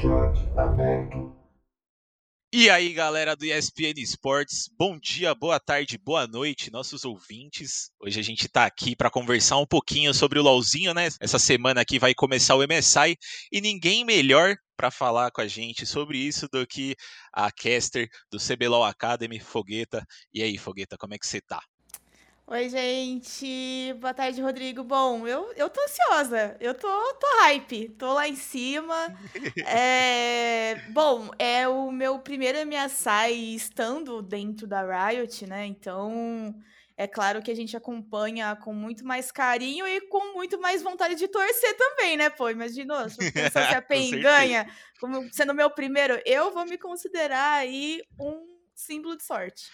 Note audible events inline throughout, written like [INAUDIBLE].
Chat aberto. E aí, galera do ESPN Esportes, bom dia, boa tarde, boa noite, nossos ouvintes. Hoje a gente tá aqui para conversar um pouquinho sobre o LoLzinho, né? Essa semana aqui vai começar o MSI e ninguém melhor para falar com a gente sobre isso do que a caster do CBLOL Academy, Fogueta. E aí, Fogueta, como é que você tá? Oi, gente. Boa tarde, Rodrigo. Bom, eu, eu tô ansiosa. Eu tô, tô hype. Tô lá em cima. [LAUGHS] É... Bom, é o meu primeiro MSI estando dentro da Riot, né? Então, é claro que a gente acompanha com muito mais carinho e com muito mais vontade de torcer também, né? Pô, imaginou? Se a PEN ganha, como sendo meu primeiro, eu vou me considerar aí um símbolo de sorte.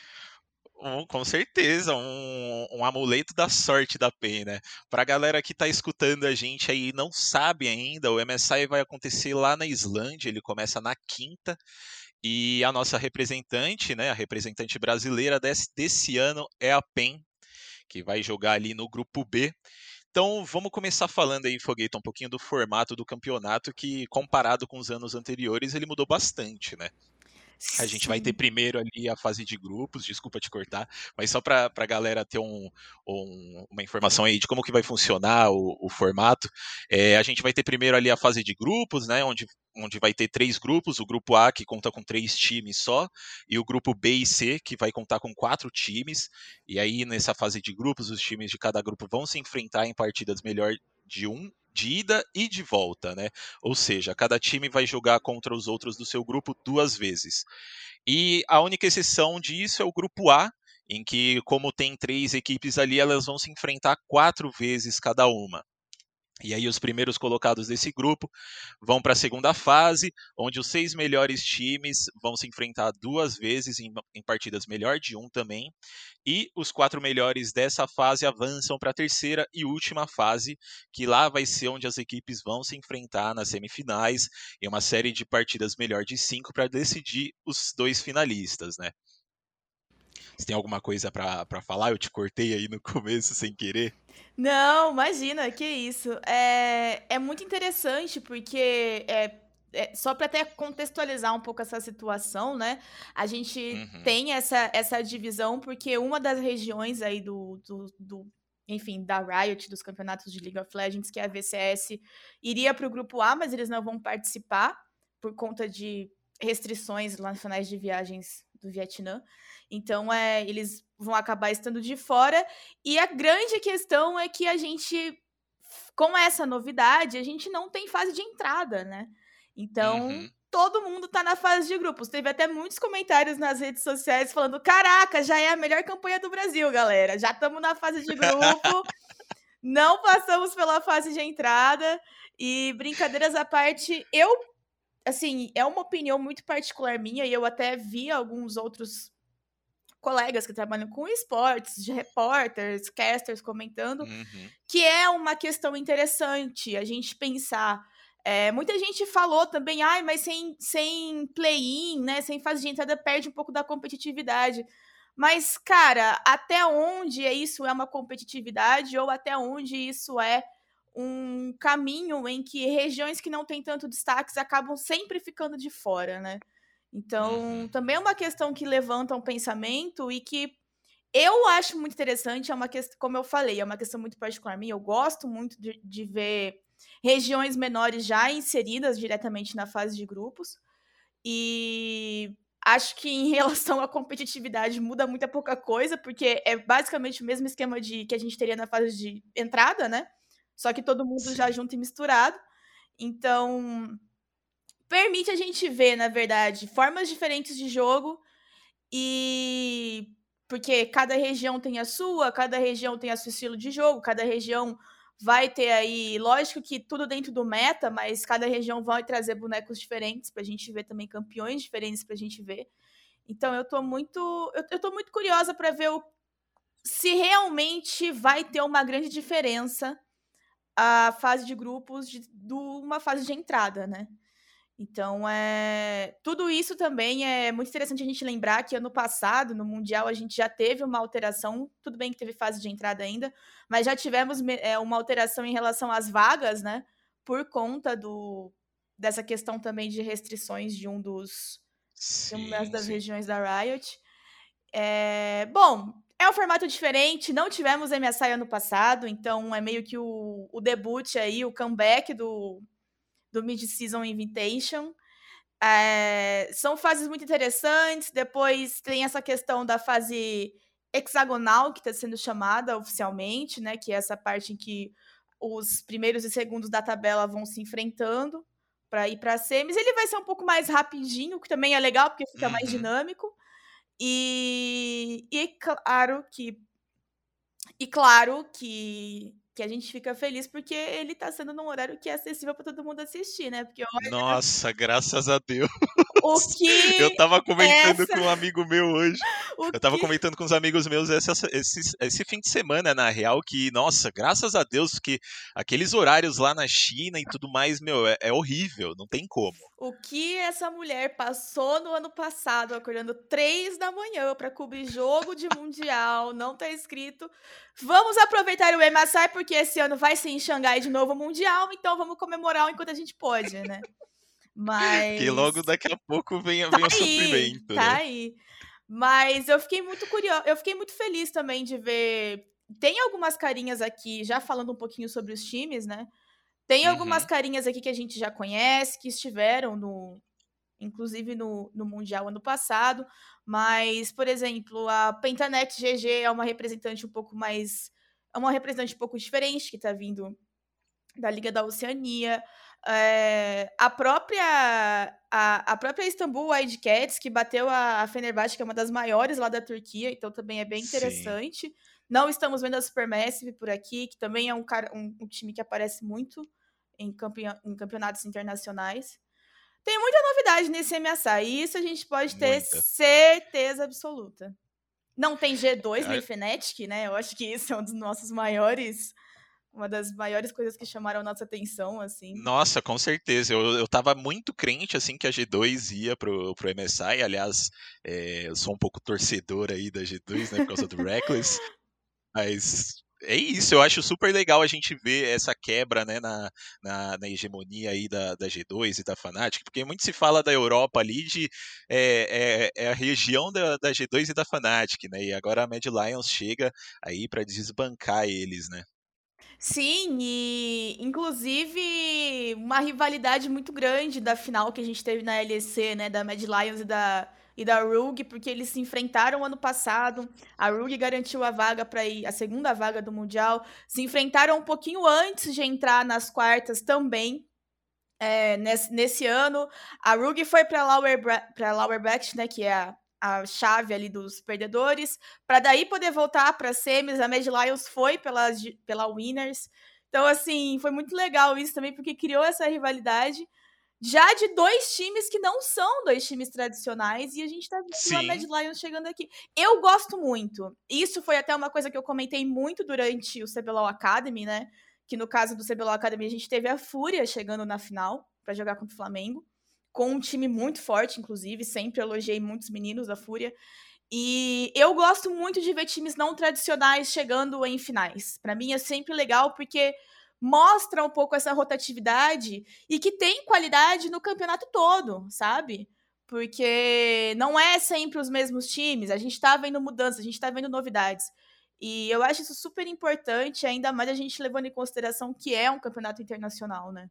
Um, com certeza, um, um, amuleto da sorte da PEN, né? Pra galera que tá escutando a gente aí e não sabe ainda, o MSI vai acontecer lá na Islândia, ele começa na quinta. E a nossa representante, né, a representante brasileira desse, desse ano é a PEN, que vai jogar ali no grupo B. Então vamos começar falando aí, Fogueita, um pouquinho do formato do campeonato, que comparado com os anos anteriores, ele mudou bastante, né? A gente Sim. vai ter primeiro ali a fase de grupos, desculpa te cortar, mas só para a galera ter um, um, uma informação aí de como que vai funcionar o, o formato. É, a gente vai ter primeiro ali a fase de grupos, né, onde, onde vai ter três grupos, o grupo A que conta com três times só, e o grupo B e C que vai contar com quatro times, e aí nessa fase de grupos os times de cada grupo vão se enfrentar em partidas melhor de um de ida e de volta, né? Ou seja, cada time vai jogar contra os outros do seu grupo duas vezes. E a única exceção disso é o grupo A, em que, como tem três equipes ali, elas vão se enfrentar quatro vezes cada uma. E aí os primeiros colocados desse grupo vão para a segunda fase, onde os seis melhores times vão se enfrentar duas vezes em, em partidas melhor de um também. E os quatro melhores dessa fase avançam para a terceira e última fase, que lá vai ser onde as equipes vão se enfrentar nas semifinais, em uma série de partidas melhor de cinco para decidir os dois finalistas, né? Você tem alguma coisa para falar? Eu te cortei aí no [LAUGHS] começo sem querer. Não, imagina, que isso. É, é muito interessante porque é, é, só para até contextualizar um pouco essa situação, né? A gente uhum. tem essa, essa divisão porque uma das regiões aí do, do, do, enfim, da Riot, dos campeonatos de League of Legends, que é a VCS, iria para o grupo A, mas eles não vão participar por conta de restrições nacionais de viagens do Vietnã. Então, é, eles vão acabar estando de fora. E a grande questão é que a gente, com essa novidade, a gente não tem fase de entrada, né? Então, uhum. todo mundo tá na fase de grupos. Teve até muitos comentários nas redes sociais falando: caraca, já é a melhor campanha do Brasil, galera. Já estamos na fase de grupo. [LAUGHS] não passamos pela fase de entrada. E brincadeiras à parte, eu assim, é uma opinião muito particular minha, e eu até vi alguns outros colegas que trabalham com esportes, de repórteres, casters comentando, uhum. que é uma questão interessante a gente pensar. É, muita gente falou também, ai, mas sem, sem play-in, né, sem fase de entrada, perde um pouco da competitividade. Mas, cara, até onde isso é uma competitividade ou até onde isso é um caminho em que regiões que não têm tanto destaques acabam sempre ficando de fora, né? Então, uhum. também é uma questão que levanta um pensamento e que eu acho muito interessante, é uma questão, como eu falei, é uma questão muito particular minha, eu gosto muito de, de ver regiões menores já inseridas diretamente na fase de grupos. E acho que em [LAUGHS] relação à competitividade muda muita pouca coisa, porque é basicamente o mesmo esquema de que a gente teria na fase de entrada, né? Só que todo mundo já junto e misturado. Então, permite a gente ver, na verdade, formas diferentes de jogo e porque cada região tem a sua, cada região tem o seu estilo de jogo, cada região vai ter aí, lógico que tudo dentro do meta, mas cada região vai trazer bonecos diferentes pra gente ver também campeões diferentes pra gente ver. Então eu tô muito, eu, eu tô muito curiosa para ver o, se realmente vai ter uma grande diferença a fase de grupos de, de uma fase de entrada, né? Então, é, tudo isso também é muito interessante a gente lembrar que ano passado, no Mundial, a gente já teve uma alteração, tudo bem que teve fase de entrada ainda, mas já tivemos é, uma alteração em relação às vagas, né? Por conta do, dessa questão também de restrições de um dos sim, de uma das sim. regiões da Riot. É, bom, é um formato diferente, não tivemos MSI ano passado, então é meio que o, o debut aí, o comeback do, do Mid-Season Invitation. É, são fases muito interessantes, depois tem essa questão da fase hexagonal, que está sendo chamada oficialmente, né, que é essa parte em que os primeiros e segundos da tabela vão se enfrentando para ir para semis. Ele vai ser um pouco mais rapidinho, que também é legal, porque fica uhum. mais dinâmico. E, e claro que e claro que que a gente fica feliz porque ele tá sendo num horário que é acessível para todo mundo assistir, né? Porque olha, Nossa, graças a Deus. [LAUGHS] O [LAUGHS] que Eu tava comentando essa... com um amigo meu hoje. [LAUGHS] O eu tava que... comentando com os amigos meus esse, esse, esse fim de semana, na real, que, nossa, graças a Deus que aqueles horários lá na China e tudo mais, meu, é, é horrível, não tem como. O que essa mulher passou no ano passado, acordando três da manhã para cobrir jogo de mundial, não tá escrito. Vamos aproveitar o MSI porque esse ano vai ser em Xangai de novo mundial, então vamos comemorar enquanto a gente pode, né? Mas. [LAUGHS] Que logo daqui a pouco vem, tá vem o sofrimento. Tá né? aí. Mas eu fiquei muito curiosa, eu fiquei muito feliz também de ver. Tem algumas carinhas aqui, já falando um pouquinho sobre os times, né? Tem algumas uhum. carinhas aqui que a gente já conhece, que estiveram no. Inclusive no, no Mundial ano passado. Mas, por exemplo, a Pentanet GG é uma representante um pouco mais. É uma representante um pouco diferente, que está vindo da Liga da Oceania. É, a própria a, a própria Istanbul Wildcats, que bateu a, a Fenerbahçe, que é uma das maiores lá da Turquia, então também é bem interessante. Sim. Não estamos vendo a Supermassive por aqui, que também é um, um, um time que aparece muito em, em campeonatos internacionais. Tem muita novidade nesse MSA, e isso a gente pode ter muita. certeza absoluta. Não tem G2 nem Fnatic, né? Eu acho que isso é um dos nossos maiores uma das maiores coisas que chamaram nossa atenção, assim. Nossa, com certeza. Eu, eu tava muito crente, assim, que a G2 ia pro, pro MSI. Aliás, é, eu sou um pouco torcedor aí da G2, né, por causa do Reckless. [LAUGHS] Mas é isso, eu acho super legal a gente ver essa quebra né, na, na, na, hegemonia aí da, da G2 e da Fnatic, porque muito se fala da Europa ali de é, é, é a região da, da, G2 e da Fnatic, né? E agora a Mad Lions chega aí para desbancar eles, né? Sim, e inclusive uma rivalidade muito grande da final que a gente teve na LEC, né, da Mad Lions e da e da RUG, porque eles se enfrentaram ano passado. A RUG garantiu a vaga para ir, a segunda vaga do Mundial. Se enfrentaram um pouquinho antes de entrar nas quartas também. É, nesse, nesse ano, a RUG foi para Lower Bracket, né, que é a, a chave ali dos perdedores, para daí poder voltar para semis. A Mad Lions foi pela, pela Winners. Então, assim, foi muito legal isso também, porque criou essa rivalidade já de dois times que não são dois times tradicionais e a gente tá vendo a Mad Lions chegando aqui. Eu gosto muito. Isso foi até uma coisa que eu comentei muito durante o CBLOL Academy, né? Que no caso do CBLOL Academy a gente teve a Fúria chegando na final para jogar contra o Flamengo, com um time muito forte, inclusive, sempre elogiei muitos meninos da Fúria. E eu gosto muito de ver times não tradicionais chegando em finais. Para mim é sempre legal porque mostra um pouco essa rotatividade e que tem qualidade no campeonato todo, sabe? Porque não é sempre os mesmos times, a gente tá vendo mudanças, a gente tá vendo novidades. E eu acho isso super importante, ainda mais a gente levando em consideração que é um campeonato internacional, né?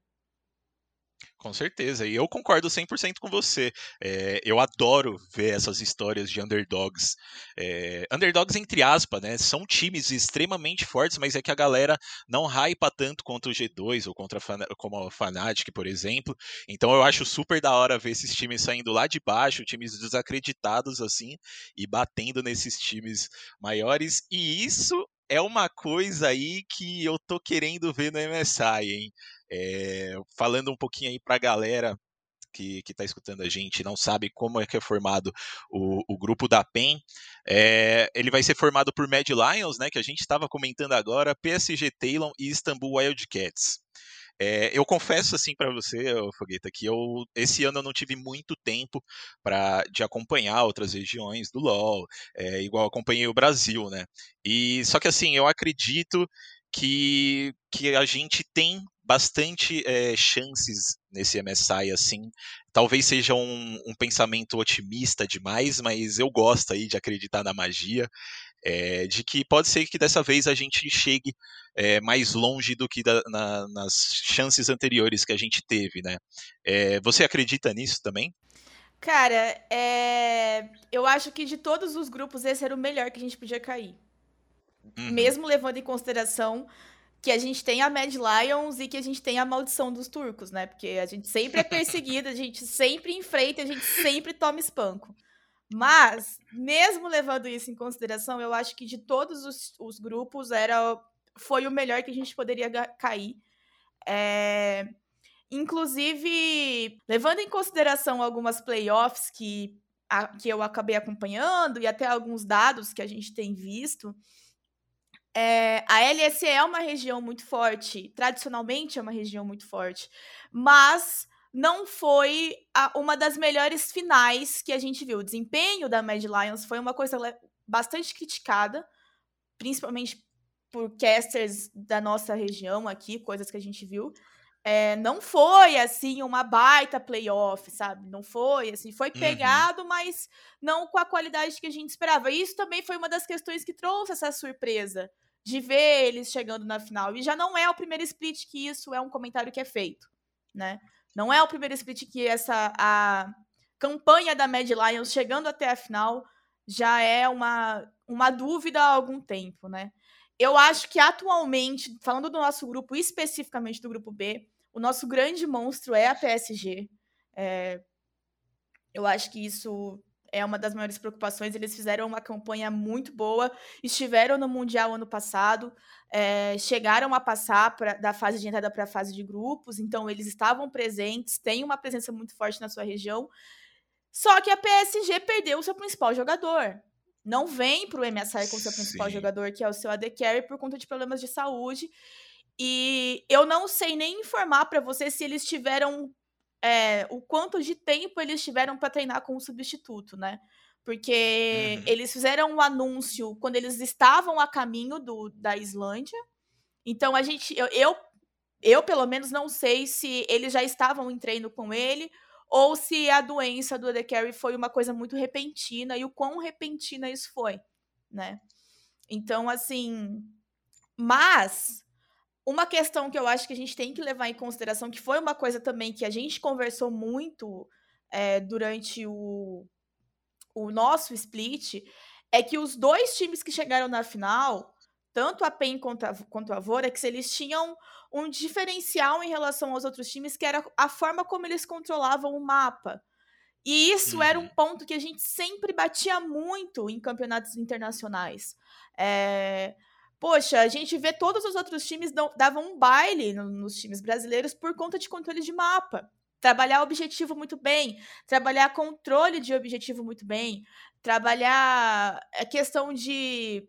Com certeza, e eu concordo 100% com você. É, eu adoro ver essas histórias de underdogs. É, underdogs, entre aspas, né? São times extremamente fortes, mas é que a galera não hypa tanto contra o G2 ou contra a, como a Fnatic, por exemplo. Então eu acho super da hora ver esses times saindo lá de baixo, times desacreditados assim, e batendo nesses times maiores. E isso é uma coisa aí que eu tô querendo ver no MSI, hein? É, falando um pouquinho aí para a galera que está escutando a gente não sabe como é que é formado o, o grupo da PEN, é, ele vai ser formado por Mad Lions, né, que a gente estava comentando agora, PSG Talon e Istanbul Wildcats. É, eu confesso assim para você, Fogueta, que eu esse ano eu não tive muito tempo para de acompanhar outras regiões do LoL, é, igual acompanhei o Brasil, né? E só que assim eu acredito que, que a gente tem bastante é, chances nesse MSI, assim. Talvez seja um, um, pensamento otimista demais, mas eu gosto aí de acreditar na magia. É, de que pode ser que dessa vez a gente chegue é, mais longe do que da, na, nas chances anteriores que a gente teve, né? você acredita nisso também? Cara, eu acho que de todos os grupos, esse era o melhor que a gente podia cair. Uhum. Mesmo levando em consideração que a gente tem a Mad Lions e que a gente tem a maldição dos turcos, né? Porque a gente sempre é perseguido, a gente sempre enfrenta, a gente sempre toma espanco. Mas, mesmo levando isso em consideração, eu acho que de todos os, os grupos era foi o melhor que a gente poderia cair. É... Inclusive, levando em consideração algumas playoffs que, a, que eu acabei acompanhando e até alguns dados que a gente tem visto, é, a LSE é uma região muito forte, tradicionalmente é uma região muito forte, mas não foi a, uma das melhores finais que a gente viu. O desempenho da Mad Lions foi uma coisa bastante criticada, principalmente por casters da nossa região aqui, coisas que a gente viu. É, não foi assim uma baita playoff, sabe? Não foi assim, foi uhum. pegado, uhum. mas não com a qualidade que a gente esperava. Isso também foi uma das questões que trouxe essa surpresa de ver eles chegando na final. E já não é o primeiro split que isso é um comentário que é feito, né? Não é o primeiro split que essa a campanha da Mad Lions chegando até a final já é uma, uma dúvida há algum tempo, né? Eu acho que atualmente, falando do nosso grupo, especificamente do grupo B, o nosso grande monstro é a PSG. É, eu acho que isso é uma das maiores preocupações. Eles fizeram uma campanha muito boa, estiveram no Mundial ano passado, é, chegaram a passar pra, da fase de entrada para a fase de grupos, então eles estavam presentes, têm uma presença muito forte na sua região. Só que a PSG perdeu o seu principal jogador não vem para o MSI com seu principal Sim. jogador, que é o seu AD Carry, por conta de problemas de saúde. E eu não sei nem informar para você se eles tiveram é, o quanto de tempo eles tiveram para treinar com o substituto, né? Porque uhum. eles fizeram um anúncio quando eles estavam a caminho do, da Islândia. Então a gente, eu, eu, eu pelo menos não sei se eles já estavam em treino com ele ou se a doença do The foi uma coisa muito repentina e o quão repentina isso foi, né? Então, assim, mas uma questão que eu acho que a gente tem que levar em consideração, que foi uma coisa também que a gente conversou muito é, durante o, o nosso split, é que os dois times que chegaram na final, tanto a PEN quanto a, quanto a Vorax, eles tinham um diferencial em relação aos outros times, que era a forma como eles controlavam o mapa. E isso uhum. era um uhum. ponto que a gente sempre batia muito em campeonatos internacionais. É... Poxa, a gente vê todos os outros times davam um baile nos times brasileiros por conta de controle de mapa. Trabalhar objetivo muito bem, trabalhar controle de objetivo muito bem, trabalhar a questão de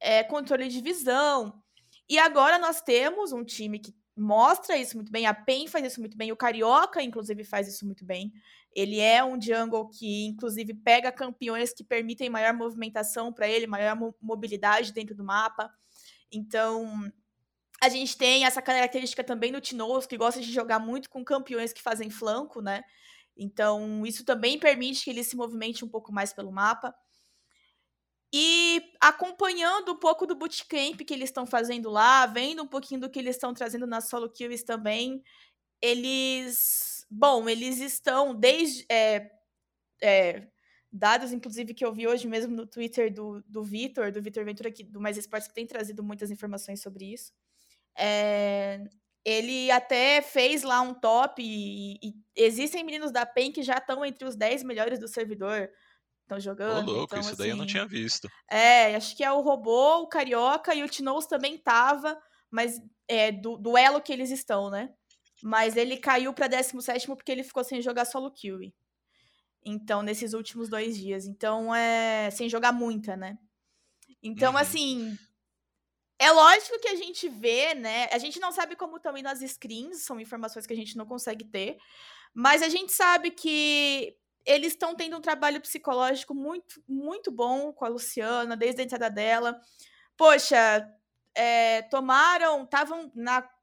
é, controle de visão. E agora nós temos um time que mostra isso muito bem, a PEN faz isso muito bem, o Carioca, inclusive, faz isso muito bem. Ele é um jungle que, inclusive, pega campeões que permitem maior movimentação para ele, maior mo mobilidade dentro do mapa. Então, a gente tem essa característica também no Tinoz, que gosta de jogar muito com campeões que fazem flanco, né? Então, isso também permite que ele se movimente um pouco mais pelo mapa. E acompanhando um pouco do bootcamp que eles estão fazendo lá, vendo um pouquinho do que eles estão trazendo na solo kills também, eles. Bom, eles estão desde. É, é, dados, inclusive, que eu vi hoje mesmo no Twitter do, do Vitor, do Vitor Ventura, aqui, do Mais Esportes, que tem trazido muitas informações sobre isso. É, ele até fez lá um top e, e, existem meninos da PEN que já estão entre os 10 melhores do servidor estão jogando. Ô, louco, então, isso assim, daí eu não assim tinha visto. É, acho que é o Robô, o Carioca e o Tinoz também tava, mas é do duelo que eles estão, né? Mas ele caiu pra 17 porque ele ficou sem jogar solo kill. Então, nesses últimos dois dias. Então, é. Sem jogar muita, né? Então, uhum. assim. É lógico que a gente vê, né? A gente não sabe como estão indo as screens, são informações que a gente não consegue ter. Mas a gente sabe que eles estão tendo um trabalho psicológico muito, muito bom com a Luciana, desde a entrada dela. Poxa, é, tomaram, estavam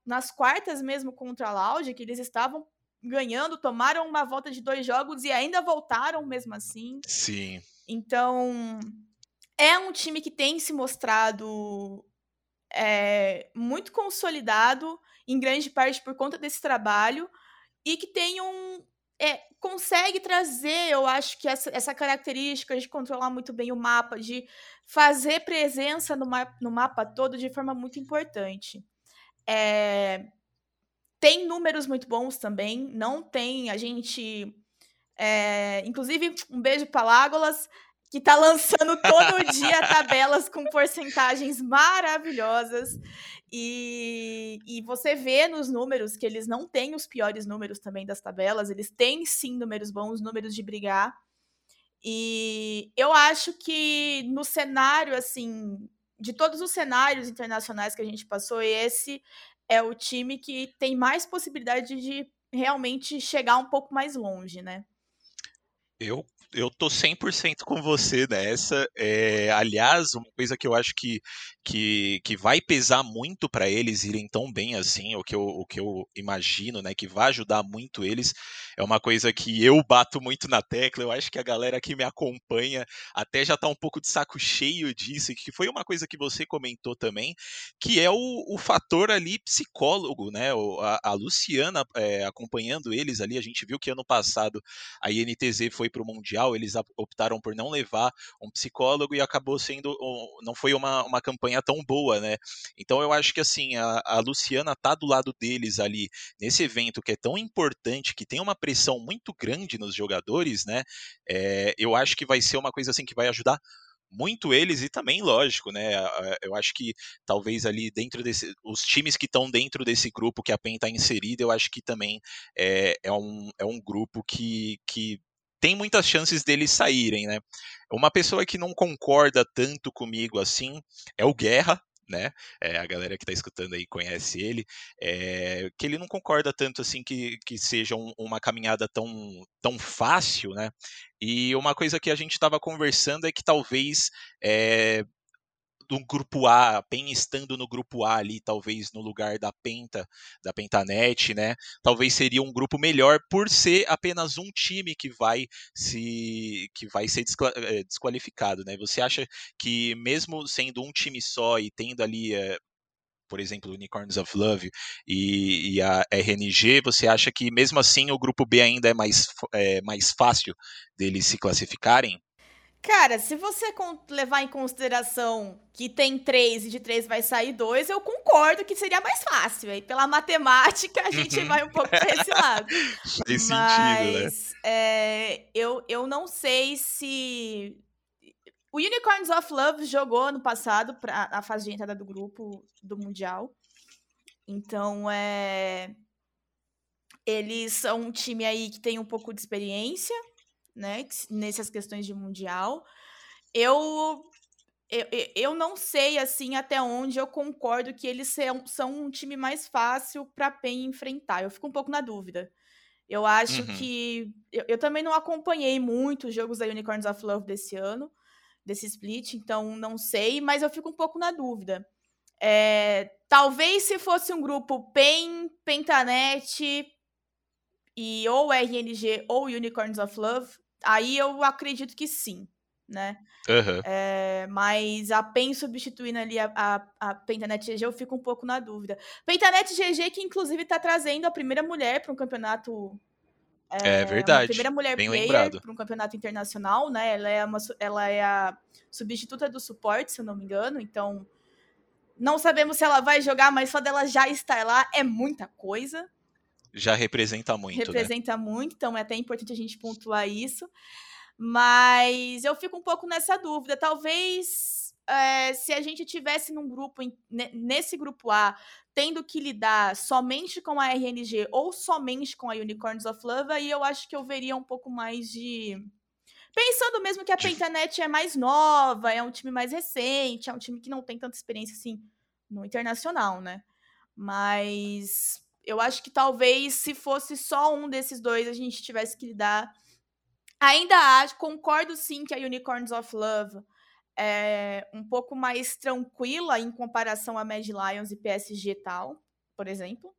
nas quartas mesmo contra a Loud, que eles estavam ganhando, tomaram uma volta de dois jogos e ainda voltaram mesmo assim. Sim. Então, é um time que tem se mostrado é, muito consolidado, em grande parte por conta desse trabalho, e que tem um. É, consegue trazer, eu acho que essa, essa característica de controlar muito bem o mapa, de fazer presença no, ma no mapa todo de forma muito importante. É, tem números muito bons também, não tem. A gente. É, inclusive, um beijo para Lágolas, que está lançando todo dia [LAUGHS] tabelas com porcentagens maravilhosas. E, e você vê nos números que eles não têm os piores números também das tabelas, eles têm sim números bons, números de brigar. E eu acho que no cenário, assim, de todos os cenários internacionais que a gente passou, esse é o time que tem mais possibilidade de realmente chegar um pouco mais longe, né? Eu eu tô 100% com você nessa. É, aliás, uma coisa que eu acho que, que, que vai pesar muito para eles irem tão bem assim, o que, eu, o que eu imagino, né, que vai ajudar muito eles, é uma coisa que eu bato muito na tecla. Eu acho que a galera que me acompanha até já tá um pouco de saco cheio disso, que foi uma coisa que você comentou também, que é o, o fator ali psicólogo, né? A, a Luciana é, acompanhando eles ali, a gente viu que ano passado a INTZ foi pro Mundial eles optaram por não levar um psicólogo e acabou sendo, não foi uma, uma campanha tão boa, né? Então eu acho que assim, a, a Luciana tá do lado deles ali, nesse evento que é tão importante, que tem uma pressão muito grande nos jogadores, né? É, eu acho que vai ser uma coisa assim que vai ajudar muito eles e também, lógico, né? Eu acho que talvez ali dentro desse. Os times que estão dentro desse grupo que a PEN está inserida, eu acho que também é, é, um, é um grupo que, que tem muitas chances deles saírem, né? Uma pessoa que não concorda tanto comigo assim é o Guerra, né? É, a galera que está escutando aí conhece ele, é, que ele não concorda tanto assim que, que seja um, uma caminhada tão, tão fácil, né? E uma coisa que a gente estava conversando é que talvez é, do grupo A, a PEN estando no grupo A ali, talvez no lugar da Penta, da Pentanet, né? Talvez seria um grupo melhor por ser apenas um time que vai se que vai ser eh, desqualificado, né? Você acha que mesmo sendo um time só e tendo ali é, por exemplo, Unicorns of Love e, e, a RNG, você acha que mesmo assim o grupo B ainda é mais, é, mais fácil deles se classificarem? Cara, se você levar em consideração que tem três e de três vai sair dois, eu concordo que seria mais fácil. Aí, pela matemática, a gente vai um pouco para esse lado. [LAUGHS] Faz Mas, sentido, né? É, eu, eu não sei se. O Unicorns of Love jogou ano passado para a fase de entrada do grupo do Mundial. Então, é. Eles são um time aí que tem um pouco de experiência né, nessas questões de mundial. Eu, eu, eu não sei assim até onde eu concordo que eles são, são um time mais fácil para PEN enfrentar. Eu fico um pouco na dúvida. Eu acho uhum. que. Eu, eu, também não acompanhei muito os jogos da Unicorns of Love desse ano, desse split, então não sei, mas eu fico um pouco na dúvida. É, talvez se fosse um grupo PEN, Pentanet e ou RNG ou Unicorns of Love, Aí eu acredito que sim, né? Uhum. É, mas a PEN substituindo ali a, a, a Pentanet GG, eu fico um pouco na dúvida. Pentanet GG, que inclusive está trazendo a primeira mulher para um campeonato. É, é verdade. primeira mulher Bem player para um campeonato internacional, né? Ela é, uma, ela é a substituta do suporte, se eu não me engano. Então, não sabemos se ela vai jogar, mas só dela já estar lá é muita coisa já representa muito. Né? Representa né? muito, então é até importante a gente pontuar isso. Mas eu fico um pouco nessa dúvida. Talvez é, se a gente tivesse num grupo, nesse grupo A, tendo que lidar somente com a RNG ou somente com a Unicorns of Love, aí eu acho que eu veria um pouco mais de. Pensando mesmo que a Pentanet é mais nova, é um time mais recente, é um time que não tem tanta experiência assim no internacional, né? Mas eu acho que talvez se fosse só um desses dois a gente tivesse que lidar. Ainda acho, concordo sim que a Unicorns of Love é um pouco mais tranquila em comparação a Mad Lions e PSG e tal. por exemplo.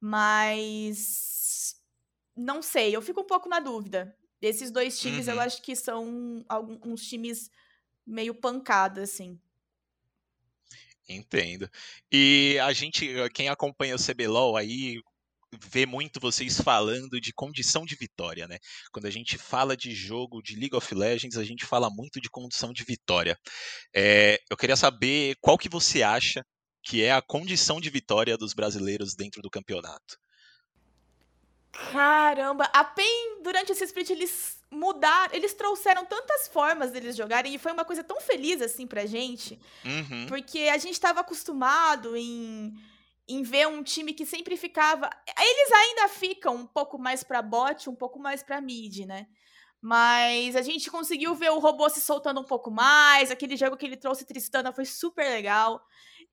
Mas não sei, eu fico um pouco na dúvida. Esses dois times uhum. eu acho que são alguns times meio pancada, assim. Entendo. E a gente, quem acompanha o CBLOL aí, vê muito vocês falando de condição de vitória, né? Quando a gente fala de jogo de League of Legends, a gente fala muito de condição de vitória. É, eu queria saber qual que você acha que é a condição de vitória dos brasileiros dentro do campeonato. Caramba, a PEN, durante esse split, eles mudaram, eles trouxeram tantas formas deles jogarem e foi uma coisa tão feliz assim pra gente. Uhum. Porque a gente estava acostumado em, em ver um time que sempre ficava. Eles ainda ficam um pouco mais pra bot, um pouco mais pra mid, né? Mas a gente conseguiu ver o robô se soltando um pouco mais. Aquele jogo que ele trouxe Tristana foi super legal.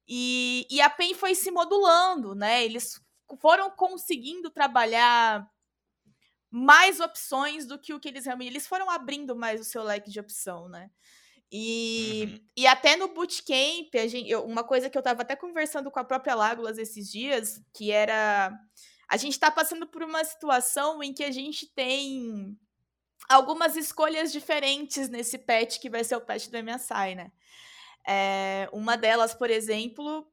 E, e a PEN foi se modulando, né? Eles foram conseguindo trabalhar mais opções do que o que eles realmente. Eles foram abrindo mais o seu leque de opção, né? E, uhum. e até no bootcamp, a gente, eu, uma coisa que eu estava até conversando com a própria Lágulas esses dias, que era. A gente está passando por uma situação em que a gente tem algumas escolhas diferentes nesse patch que vai ser o patch do MSI, né? É, uma delas, por exemplo,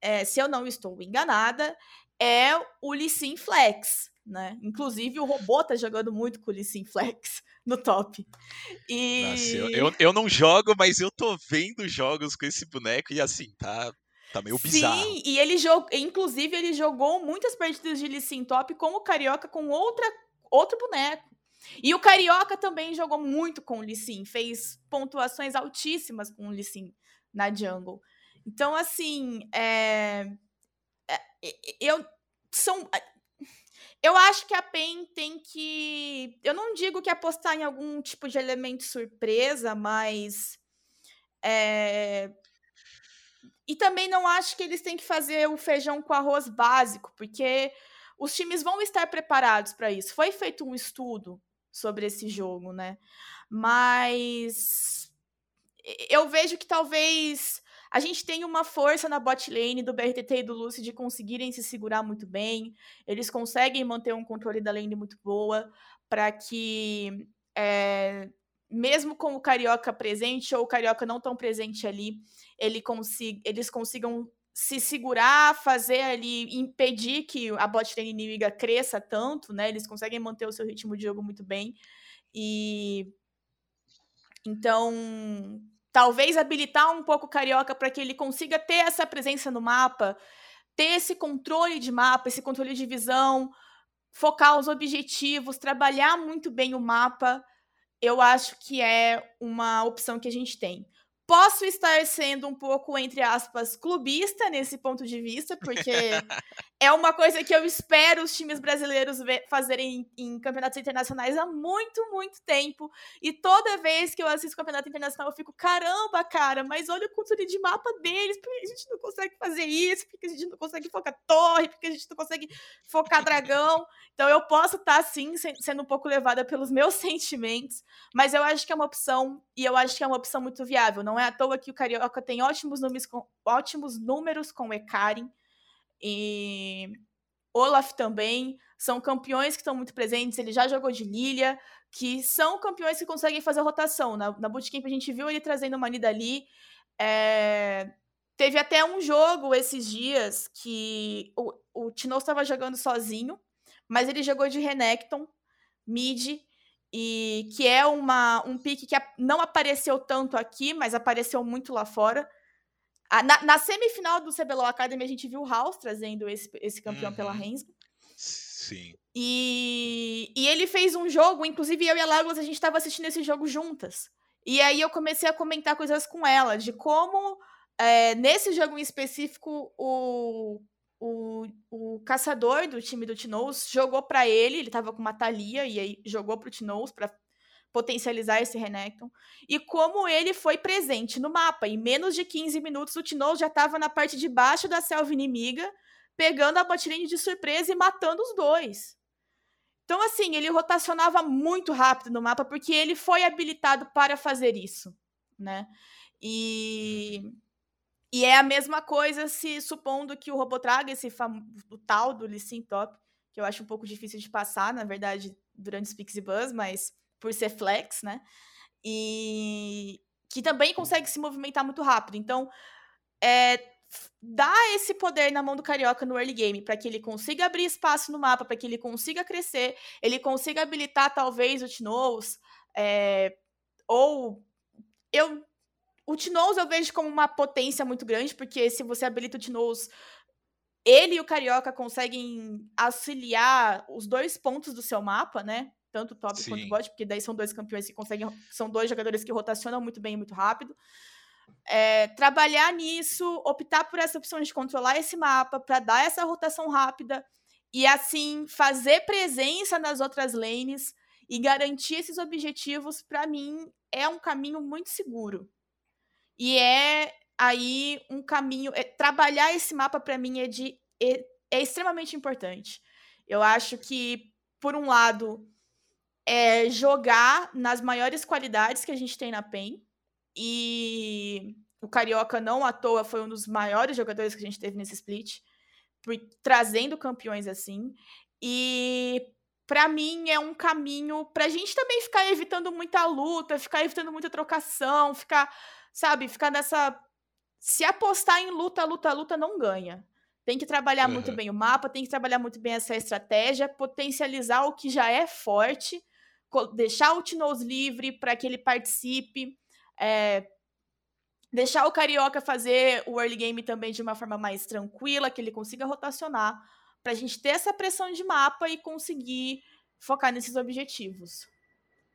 é, se eu não estou enganada, é o Lissin Flex, né? Inclusive o robô tá jogando muito com o Lissin Flex [LAUGHS] no top. E Nossa, eu, eu, eu, não jogo, mas eu tô vendo jogos com esse boneco e assim, tá tá meio bizarro. Sim, e ele jogou, inclusive ele jogou muitas partidas de Lissin top com o Carioca com outra outro boneco. E o Carioca também jogou muito com o Lissin, fez pontuações altíssimas com o Lissin na jungle. Então, assim, é, eu são eu acho que a PEN tem que. Eu não digo que apostar em algum tipo de elemento surpresa, mas. É... E também não acho que eles têm que fazer o feijão com arroz básico, porque os times vão estar preparados para isso. Foi feito um estudo sobre esse jogo, né? Mas eu vejo que talvez a gente tem uma força na bot lane do BRTT e do Lucy de conseguirem se segurar muito bem. Eles conseguem manter um controle da lane muito boa para que, é, mesmo com o Carioca presente ou o Carioca não tão presente ali, ele consiga, eles consigam se segurar, fazer ali, impedir que a bot lane inimiga cresça tanto, né? Eles conseguem manter o seu ritmo de jogo muito bem. E então, talvez habilitar um pouco o Carioca para que ele consiga ter essa presença no mapa, ter esse controle de mapa, esse controle de visão, focar os objetivos, trabalhar muito bem o mapa, eu acho que é uma opção que a gente tem. Posso estar sendo um pouco, entre aspas, clubista nesse ponto de vista, porque [LAUGHS] é uma coisa que eu espero os times brasileiros fazerem em, campeonatos internacionais há muito, muito tempo. E toda vez que eu assisto campeonato internacional, eu fico, caramba, cara, mas olha o controle de mapa deles, porque a gente não consegue fazer isso, porque a gente não consegue focar torre, porque a gente não consegue focar dragão. Então eu posso estar, sim, sendo um pouco levada pelos meus [LAUGHS] sentimentos, mas eu acho que é uma opção, e eu acho que é uma opção muito viável. Não é à toa que o Carioca tem ótimos números com, ótimos números com o Ekarin, e Olaf também, são campeões que estão muito presentes, ele já jogou de Lilia, que são campeões que conseguem fazer rotação. Na, na Bootcamp a gente viu ele trazendo uma Nidali, é, Teve até um jogo esses dias que o, o Tino estava jogando sozinho, mas ele jogou de Renekton, mid, e que é uma, um pique que não apareceu tanto aqui, mas apareceu muito lá fora. Na, na semifinal do CBLOL Academy, a gente viu o House trazendo esse, esse campeão uhum. pela Rensga. Sim. E, e ele fez um jogo, inclusive eu e a Lagos, a gente estava assistindo esse jogo juntas. E aí eu comecei a comentar coisas com ela, de como é, nesse jogo em específico, o, o, o caçador do time do Tinoz jogou para ele, ele tava com uma Thalia, e aí jogou pro Tinoz para potencializar esse Renekton. E como ele foi presente no mapa. Em menos de 15 minutos, o Tinoz já estava na parte de baixo da selva inimiga, pegando a botlane de surpresa e matando os dois. Então, assim, ele rotacionava muito rápido no mapa, porque ele foi habilitado para fazer isso, né? E E é a mesma coisa se supondo que o robô traga esse o tal do Lissin Top, que eu acho um pouco difícil de passar, na verdade, durante os Pix e Buzz, mas por ser flex, né? E que também consegue se movimentar muito rápido. Então, é, dá esse poder na mão do Carioca no early game, para que ele consiga abrir espaço no mapa, para que ele consiga crescer, ele consiga habilitar talvez o Tinoz, é, ou eu o Tinoz eu vejo como uma potência muito grande, porque se você habilita o Tinoz, ele e o Carioca conseguem auxiliar os dois pontos do seu mapa, né? Tanto top Sim. quanto bot, porque daí são dois campeões que conseguem. São dois jogadores que rotacionam muito bem e muito rápido. É, trabalhar nisso, optar por essa opção de controlar esse mapa para dar essa rotação rápida e assim fazer presença nas outras lanes e garantir esses objetivos, para mim, é um caminho muito seguro. E é aí um caminho. É, trabalhar esse mapa, para mim, é, de, é, é extremamente importante. Eu acho que, por um lado, é jogar nas maiores qualidades que a gente tem na PEN. E o Carioca, não à toa, foi um dos maiores jogadores que a gente teve nesse split, por, trazendo campeões assim. E para mim é um caminho pra gente também ficar evitando muita luta, ficar evitando muita trocação, ficar, sabe, ficar nessa. Se apostar em luta, luta, luta, não ganha. Tem que trabalhar uhum. muito bem o mapa, tem que trabalhar muito bem essa estratégia, potencializar o que já é forte deixar o Tinoz livre para que ele participe, é, deixar o Carioca fazer o early game também de uma forma mais tranquila, que ele consiga rotacionar, para a gente ter essa pressão de mapa e conseguir focar nesses objetivos.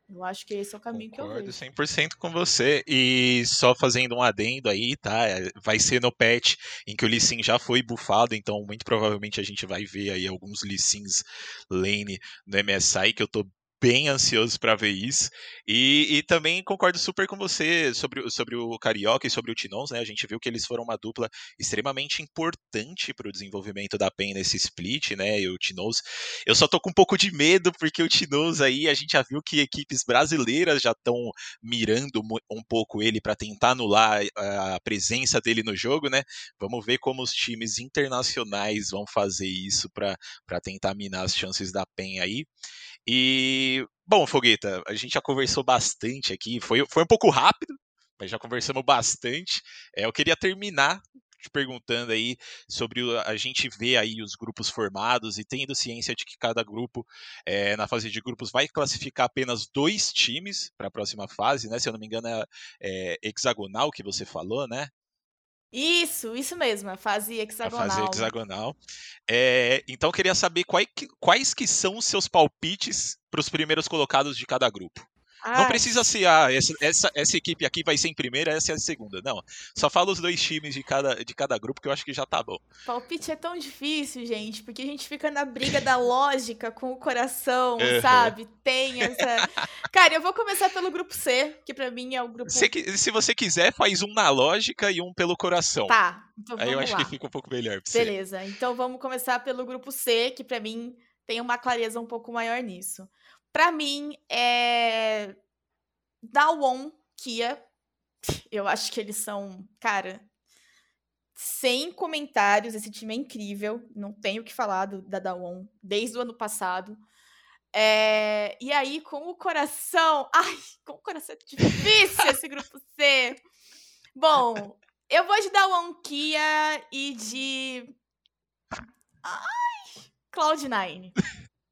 Eu acho que esse é o caminho Concordo que eu vejo. 100% com você. E só fazendo um adendo aí, tá? É, vai ser no patch em que o Lee Sin já foi bufado, então muito provavelmente a gente vai ver aí alguns Lee Sins lane no MSI, que eu tô bem ansioso para ver isso. E, e, também concordo super com você sobre, sobre o Carioca e sobre o Tinons, né? A gente viu que eles foram uma dupla extremamente importante para o desenvolvimento da PEN nesse split, né? E o Tinons. Eu só tô com um pouco de medo, porque o Tinons aí, a gente já viu que equipes brasileiras já estão mirando um pouco ele para tentar anular a presença dele no jogo, né? Vamos ver como os times internacionais vão fazer isso para tentar minar as chances da PEN aí. E, bom, Fogueta, a gente já conversou bastante aqui, foi, foi um pouco rápido, mas já conversamos bastante. É, eu queria terminar te perguntando aí sobre a gente ver aí os grupos formados e tendo ciência de que cada grupo é, na fase de grupos vai classificar apenas dois times para a próxima fase, né? Se eu não me engano é, é hexagonal que você falou, né? Isso, isso mesmo, a fase hexagonal. A fase hexagonal. É, então, queria saber quais, quais que são os seus palpites para os primeiros colocados de cada grupo. Ah. Não precisa ser, ah, essa, essa, essa equipe aqui vai ser em primeira, essa é a segunda. Não. Só fala os dois times de cada, de cada grupo que eu acho que já tá bom. Palpite é tão difícil, gente, porque a gente fica na briga da lógica com o coração, uhum. sabe? Tem essa. [LAUGHS] Cara, eu vou começar pelo grupo C, que para mim é o grupo. Se, se você quiser, faz um na lógica e um pelo coração. Tá. Então Aí eu acho lá. que fica um pouco melhor. Pra Beleza. Você. Então vamos começar pelo grupo C, que para mim tem uma clareza um pouco maior nisso. Para mim, é Dawon, Kia, [LAUGHS] eu acho que eles são, cara, sem comentários. Esse time é incrível. Não tenho o que falar do, da Dawon desde o ano passado. É, e aí, com o coração. [LAUGHS] Ai, com o coração é difícil esse grupo C. Bom, eu vou de Dawon Kia e de. Ai, Cloud9.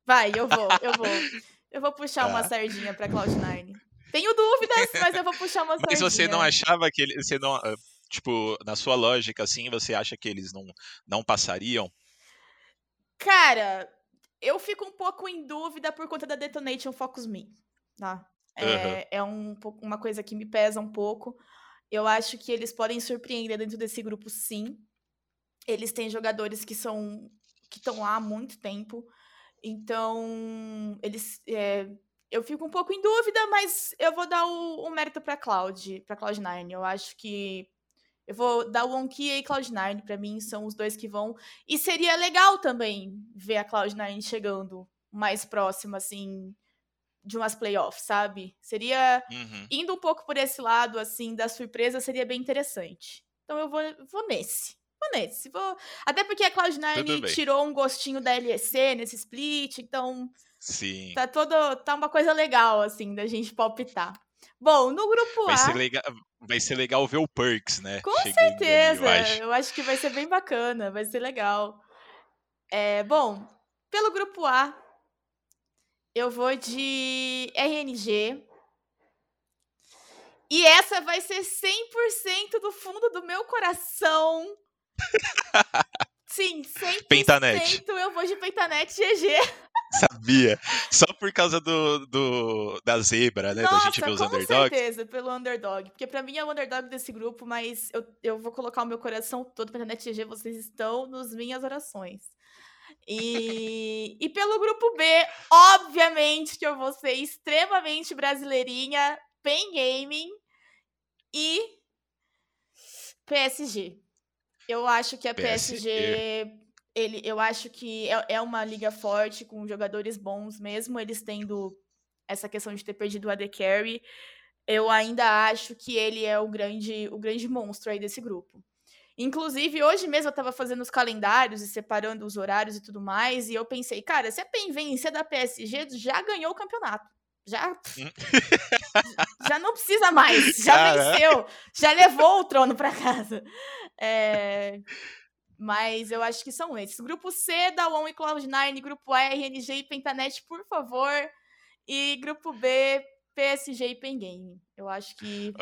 Vai, eu vou, eu vou. Eu vou puxar uma tá. sardinha pra Cloud9. [LAUGHS] Tenho dúvidas, mas eu vou puxar uma Mas [LAUGHS] você não achava que ele, você não, ah, tipo, na sua lógica assim, você acha que eles não não passariam? Cara, eu fico um pouco em dúvida por conta da Detonation Focus Me, tá? É, uhum. é um, uma coisa que me pesa um pouco. Eu acho que eles podem surpreender dentro desse grupo, sim. Eles têm jogadores que são que estão lá há muito tempo. Então, eles é, eu fico um pouco em dúvida, mas eu vou dar o, o mérito para Cloud, para Cloud9. Eu acho que eu vou dar o Wonkia e Cloud9 para mim são os dois que vão. E seria legal também ver a Cloud9 chegando mais próximo assim de umas playoffs, sabe? Seria uhum. indo um pouco por esse lado assim da surpresa, seria bem interessante. Então eu vou, vou nesse. Vou nesse. Vou... Até porque a Cloud9 tirou um gostinho da LEC nesse split, então. Sim. Tá todo. Tá uma coisa legal, assim, da gente palpitar. Bom, no grupo vai A. Ser legal, vai ser legal ver o Perks, né? Com certeza. Eu, acho. eu acho que vai ser bem bacana, vai ser legal. É, bom, pelo grupo A, eu vou de RNG. E essa vai ser 100% do fundo do meu coração. Sim, 100% Pentanet. eu vou de Pentanet GG. Sabia. Só por causa do, do da zebra, né? Nossa, da gente ver os underdogs. Com certeza, pelo underdog. Porque pra mim é o underdog desse grupo, mas eu, eu vou colocar o meu coração todo pra Net GG. Vocês estão nas minhas orações. E, [LAUGHS] e pelo grupo B, obviamente que eu vou ser extremamente brasileirinha, Pen Gaming e PSG. Eu acho que a PSG, PSG ele, eu acho que é, é uma liga forte, com jogadores bons, mesmo eles tendo essa questão de ter perdido o AD Carry. Eu ainda acho que ele é o grande, o grande monstro aí desse grupo. Inclusive, hoje mesmo eu tava fazendo os calendários e separando os horários e tudo mais, e eu pensei, cara, se a PEN vencer da PSG, já ganhou o campeonato. Já. Hum. [LAUGHS] já não precisa mais. Já Caraca. venceu. Já levou o trono para casa. É, mas eu acho que são esses. Grupo C, da One e Cloud9, grupo A, RNG e Pentanet, por favor. E grupo B, PSG e Pengame. Eu acho que.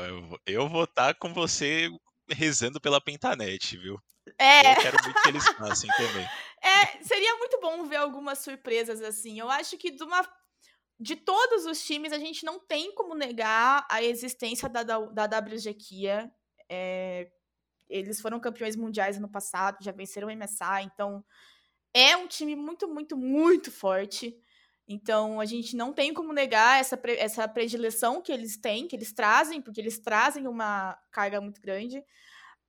Eu vou estar tá com você rezando pela Pentanet, viu? É. Eu quero muito que eles [LAUGHS] façam também. É, seria muito bom ver algumas surpresas assim. Eu acho que de uma de todos os times, a gente não tem como negar a existência da, da, da WG Kia. É, eles foram campeões mundiais no passado, já venceram o MSA, então é um time muito, muito, muito forte. Então a gente não tem como negar essa, essa predileção que eles têm, que eles trazem, porque eles trazem uma carga muito grande.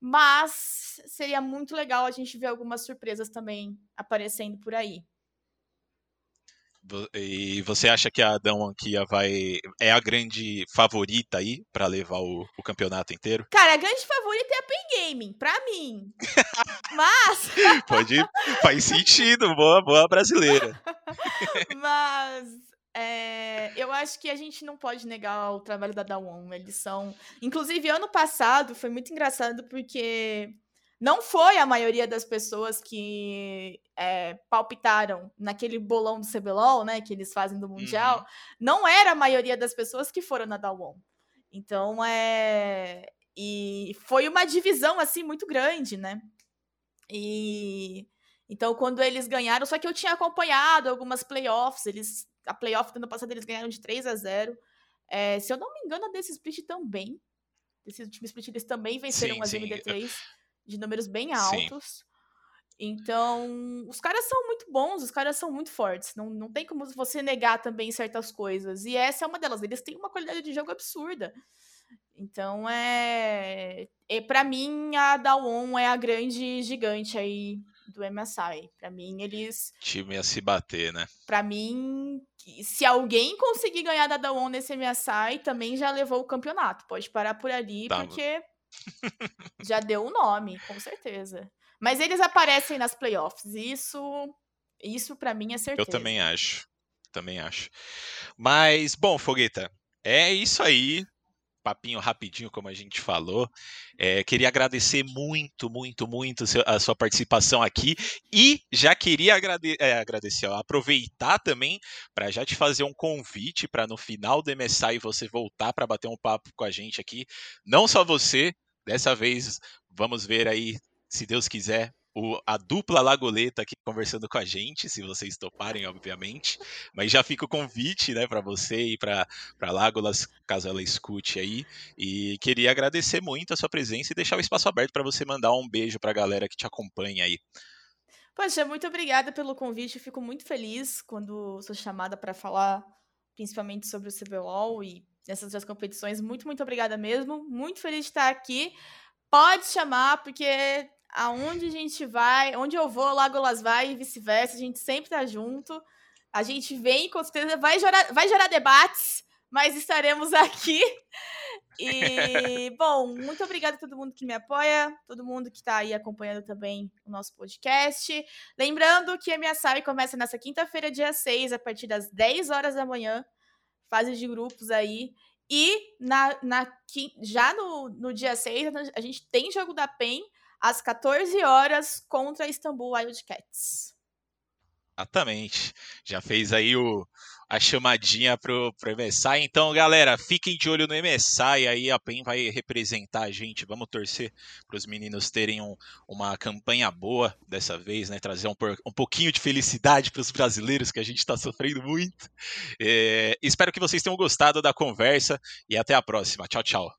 Mas seria muito legal a gente ver algumas surpresas também aparecendo por aí. E você acha que a Adão Anquia vai é a grande favorita aí para levar o, o, campeonato inteiro? Cara, a grande favorita é a Pen Gaming, para mim. [LAUGHS] Mas [LAUGHS] pode faz sentido, boa, boa brasileira. [LAUGHS] Mas é, eu acho que a gente não pode negar o trabalho da Dawon. Eles são, inclusive ano passado foi muito engraçado porque não foi a maioria das pessoas que é, palpitaram naquele bolão do CBLOL, né, que eles fazem do Mundial, uhum. não era a maioria das pessoas que foram na Dawon. Então, é... E foi uma divisão, assim, muito grande, né? E... Então, quando eles ganharam, só que eu tinha acompanhado algumas playoffs, eles... A playoff do ano passado eles ganharam de 3 a 0 é, Se eu não me engano, a desse split também. Desse último split eles também venceram sim, as MD3 de números bem altos. Sim. Então, os caras são muito bons, os caras são muito fortes. Não, não tem como você negar também certas coisas. E essa é uma delas. Eles têm uma qualidade de jogo absurda. Então, é. é para mim, a Dawon é a grande gigante aí do MSI. Para mim, eles. Time a se bater, né? Para mim, se alguém conseguir ganhar da Dawon nesse MSI, também já levou o campeonato. Pode parar por ali, tá. porque já deu o nome, com certeza. Mas eles aparecem nas playoffs. Isso, isso para mim é certeza. Eu também acho. Também acho. Mas, bom, Fogueta, é isso aí papinho rapidinho, como a gente falou. É, queria agradecer muito, muito, muito a sua participação aqui e já queria agrade é, agradecer, ó, aproveitar também para já te fazer um convite para no final do MSI você voltar para bater um papo com a gente aqui. Não só você, Dessa vez, vamos ver aí, se Deus quiser, o, a dupla Lagoleta aqui conversando com a gente, se vocês toparem, obviamente. Mas já fica o convite, né, para você e para Lágolas, caso ela escute aí. E queria agradecer muito a sua presença e deixar o espaço aberto para você mandar um beijo para a galera que te acompanha aí. Poxa, muito obrigada pelo convite. fico muito feliz quando sou chamada para falar, principalmente sobre o CBLOL e nessas duas competições. Muito, muito obrigada mesmo. Muito feliz de estar aqui. Pode chamar, porque aonde a gente vai, onde eu vou, Lagolas vai e vice-versa. A gente sempre tá junto. A gente vem, com certeza, vai gerar, vai gerar debates, mas estaremos [LAUGHS] aqui. E, [LAUGHS] bom, muito obrigada a todo mundo que me apoia, todo mundo que está aí acompanhando também o nosso podcast. Lembrando que a minha SAI começa nessa quinta-feira, dia 6, a partir das 10 horas da manhã. Fase de grupos aí. E na, na, já no, no dia 6, a gente tem jogo da PEN às 14 horas contra Istambul Wildcats. Exatamente. Já fez aí o, a chamadinha pro, pro MSI. Então, galera, fiquem de olho no MSI. Aí a PEN vai representar a gente. Vamos torcer para os meninos terem um, uma campanha boa dessa vez, né? Trazer um, um pouquinho de felicidade para os brasileiros, que a gente está sofrendo muito. É, espero que vocês tenham gostado da conversa e até a próxima. Tchau, tchau.